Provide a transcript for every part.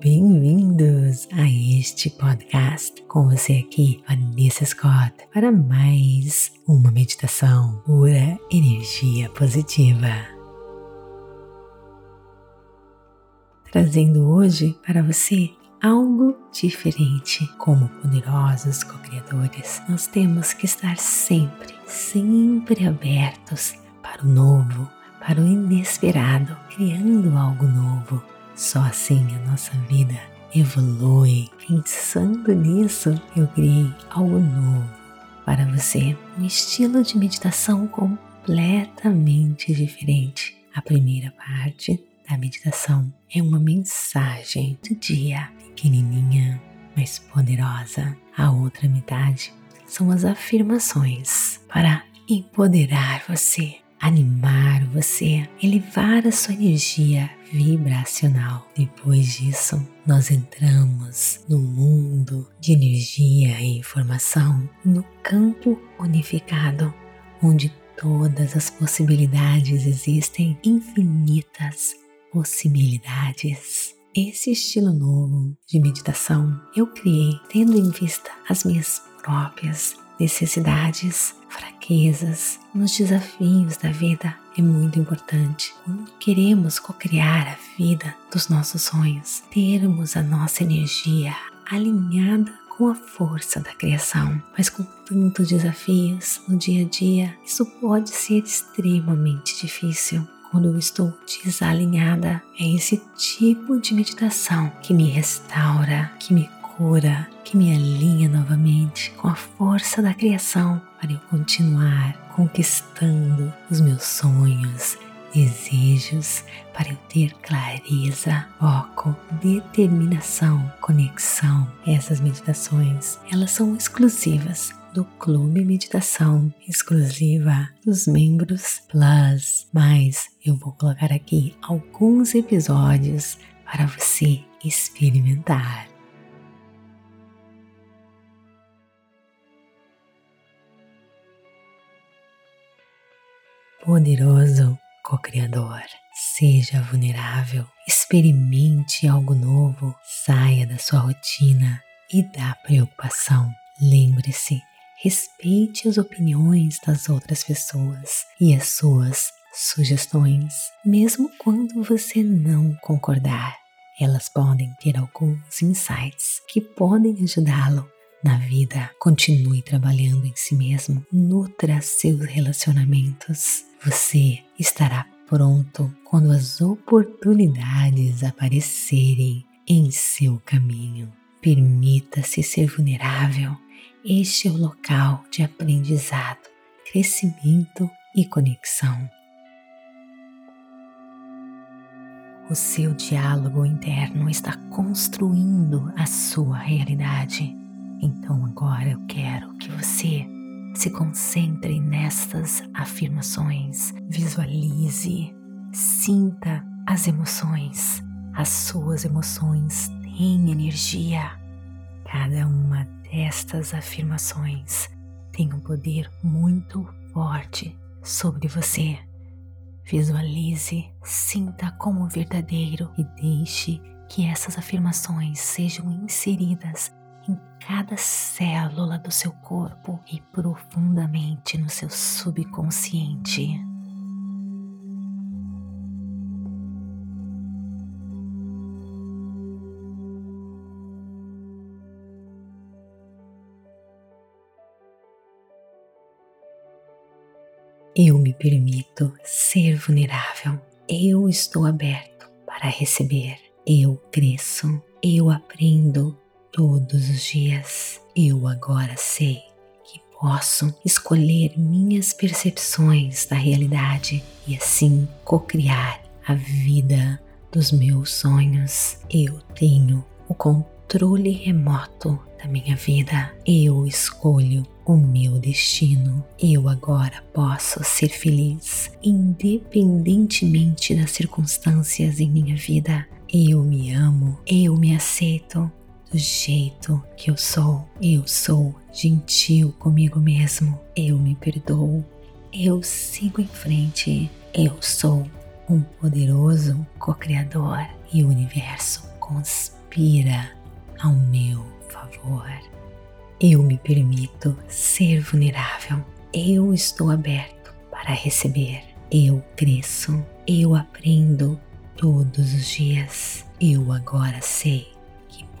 bem-vindos a este podcast. Com você aqui, Vanessa Scott, para mais uma meditação pura energia positiva. Trazendo hoje para você algo diferente. Como poderosos co-criadores, nós temos que estar sempre, sempre abertos para o novo, para o inesperado, criando algo novo. Só assim a nossa vida evolui. Pensando nisso, eu criei algo novo para você, um estilo de meditação completamente diferente. A primeira parte da meditação é uma mensagem do dia, pequenininha, mas poderosa. A outra metade são as afirmações para empoderar você animar você, elevar a sua energia vibracional. Depois disso, nós entramos no mundo de energia e informação, no campo unificado, onde todas as possibilidades existem, infinitas possibilidades. Esse estilo novo de meditação eu criei tendo em vista as minhas próprias necessidades, fraquezas, nos desafios da vida é muito importante. Quando queremos co-criar a vida dos nossos sonhos, termos a nossa energia alinhada com a força da criação, mas com tantos desafios no dia a dia, isso pode ser extremamente difícil. Quando eu estou desalinhada, é esse tipo de meditação que me restaura, que me cura, que me alinha novamente com a força da criação para eu continuar conquistando os meus sonhos, desejos, para eu ter clareza, foco, determinação, conexão. Essas meditações, elas são exclusivas do Clube Meditação, exclusiva dos membros Plus, mas eu vou colocar aqui alguns episódios para você experimentar. Poderoso co-criador. Seja vulnerável, experimente algo novo, saia da sua rotina e da preocupação. Lembre-se, respeite as opiniões das outras pessoas e as suas sugestões, mesmo quando você não concordar. Elas podem ter alguns insights que podem ajudá-lo na vida. Continue trabalhando em si mesmo, nutra seus relacionamentos você estará pronto quando as oportunidades aparecerem em seu caminho. Permita-se ser vulnerável. Este é o local de aprendizado, crescimento e conexão. O seu diálogo interno está construindo a sua realidade. Então agora eu quero que você se concentre nestas afirmações, visualize, sinta as emoções. As suas emoções têm energia. Cada uma destas afirmações tem um poder muito forte sobre você. Visualize, sinta como verdadeiro e deixe que essas afirmações sejam inseridas em cada célula do seu corpo e profundamente no seu subconsciente. Eu me permito ser vulnerável. Eu estou aberto para receber. Eu cresço. Eu aprendo todos os dias. Eu agora sei que posso escolher minhas percepções da realidade e assim co-criar a vida dos meus sonhos. Eu tenho o controle remoto da minha vida. Eu escolho o meu destino. Eu agora posso ser feliz, independentemente das circunstâncias em minha vida. Eu me amo, eu me aceito, do jeito que eu sou. Eu sou gentil comigo mesmo. Eu me perdoo. Eu sigo em frente. Eu sou um poderoso co-criador e o universo conspira ao meu favor. Eu me permito ser vulnerável. Eu estou aberto para receber. Eu cresço. Eu aprendo todos os dias. Eu agora sei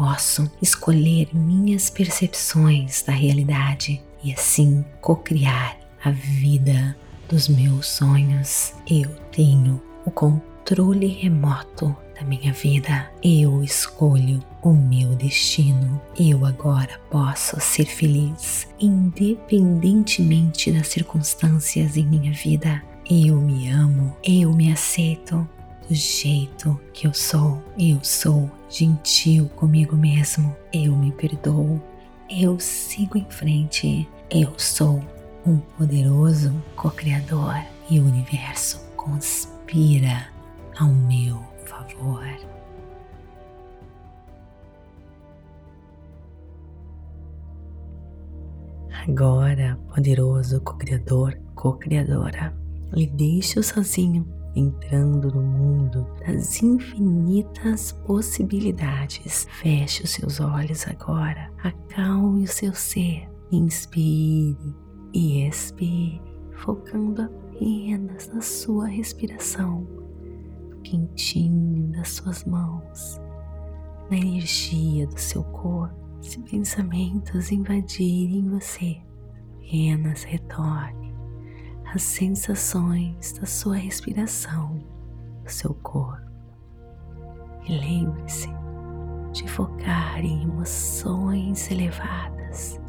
posso escolher minhas percepções da realidade e assim co-criar a vida dos meus sonhos. Eu tenho o controle remoto da minha vida. Eu escolho o meu destino. Eu agora posso ser feliz, independentemente das circunstâncias em minha vida. Eu me amo, eu me aceito do jeito que eu sou. Eu sou gentil comigo mesmo. Eu me perdoo. Eu sigo em frente. Eu sou um poderoso co-criador e o universo conspira ao meu favor. Agora, poderoso co-criador, co-criadora, lhe deixo sozinho, entrando no mundo das infinitas possibilidades. Feche os seus olhos agora, acalme o seu ser, inspire e expire, focando apenas na sua respiração quentinho das suas mãos, na energia do seu corpo. Se pensamentos invadirem você, apenas retorne às sensações da sua respiração, do seu corpo. E lembre-se de focar em emoções elevadas,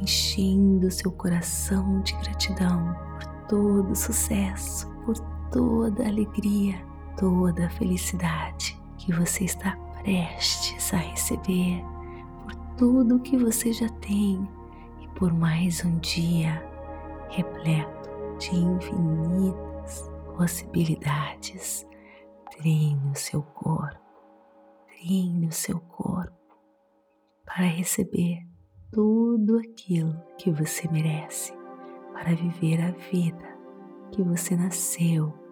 enchendo seu coração de gratidão por todo o sucesso, por toda alegria toda felicidade que você está prestes a receber, por tudo que você já tem e por mais um dia repleto de infinitas possibilidades. Treine o seu corpo, treine o seu corpo para receber tudo aquilo que você merece, para viver a vida que você nasceu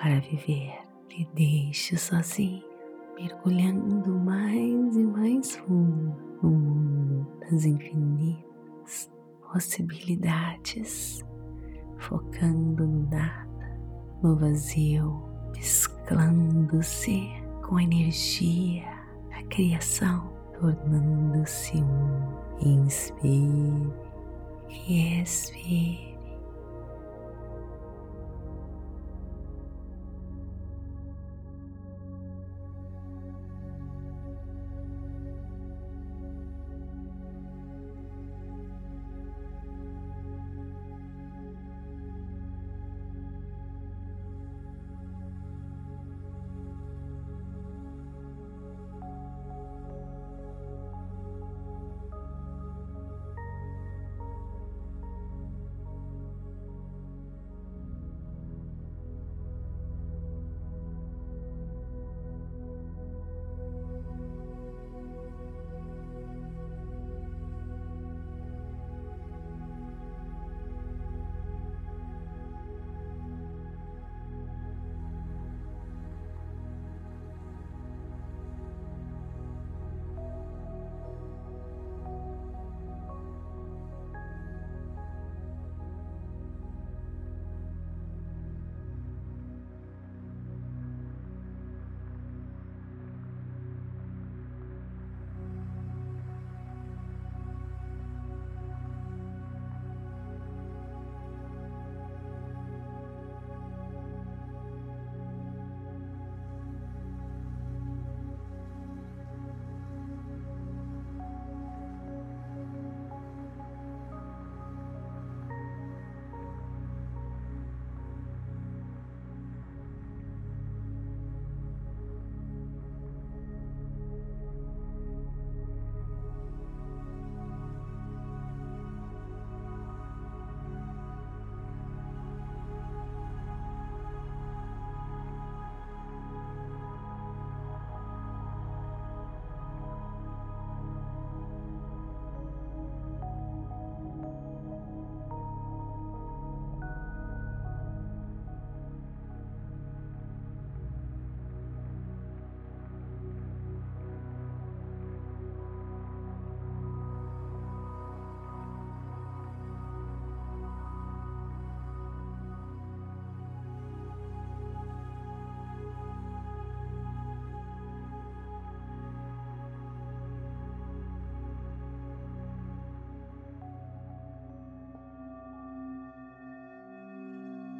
para viver lhe deixe sozinho, mergulhando mais e mais fundo no mundo das infinitas possibilidades, focando no nada, no vazio, mesclando-se com a energia da criação, tornando-se um. Inspire e expire.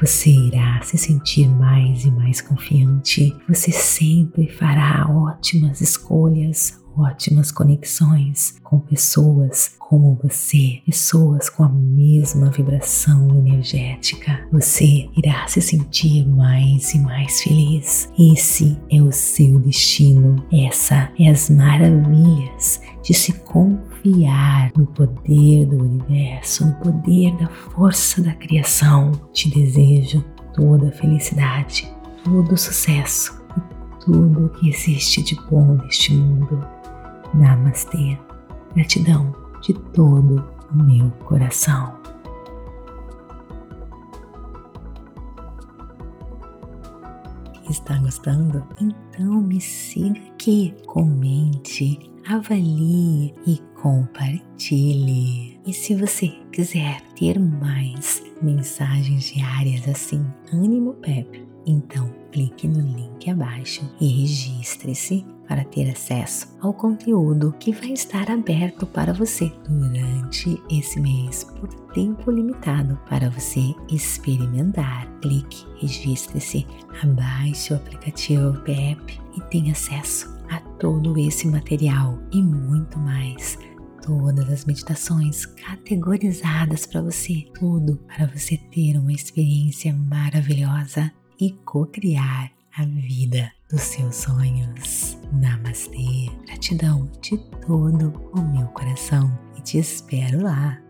você irá se sentir mais e mais confiante. Você sempre fará ótimas escolhas, ótimas conexões com pessoas como você, pessoas com a mesma vibração energética. Você irá se sentir mais e mais feliz. Esse é o seu destino. Essa é as maravilhas de se confiar no poder do universo, no poder da força da criação. Te desejo toda a felicidade, todo o sucesso e tudo o que existe de bom neste mundo. Namastê. Gratidão de todo o meu coração. Está gostando? Então me siga aqui, comente, avalie e compartilhe. E se você quiser ter mais mensagens diárias assim, ânimo Pepe, então clique no link abaixo e registre-se para ter acesso ao conteúdo que vai estar aberto para você durante esse mês por tempo limitado para você experimentar. Clique, registre-se, abaixe o aplicativo PEP e tenha acesso a todo esse material e muito mais todas as meditações categorizadas para você, tudo para você ter uma experiência maravilhosa e co-criar a vida dos seus sonhos. Namastê, gratidão de todo o meu coração e te espero lá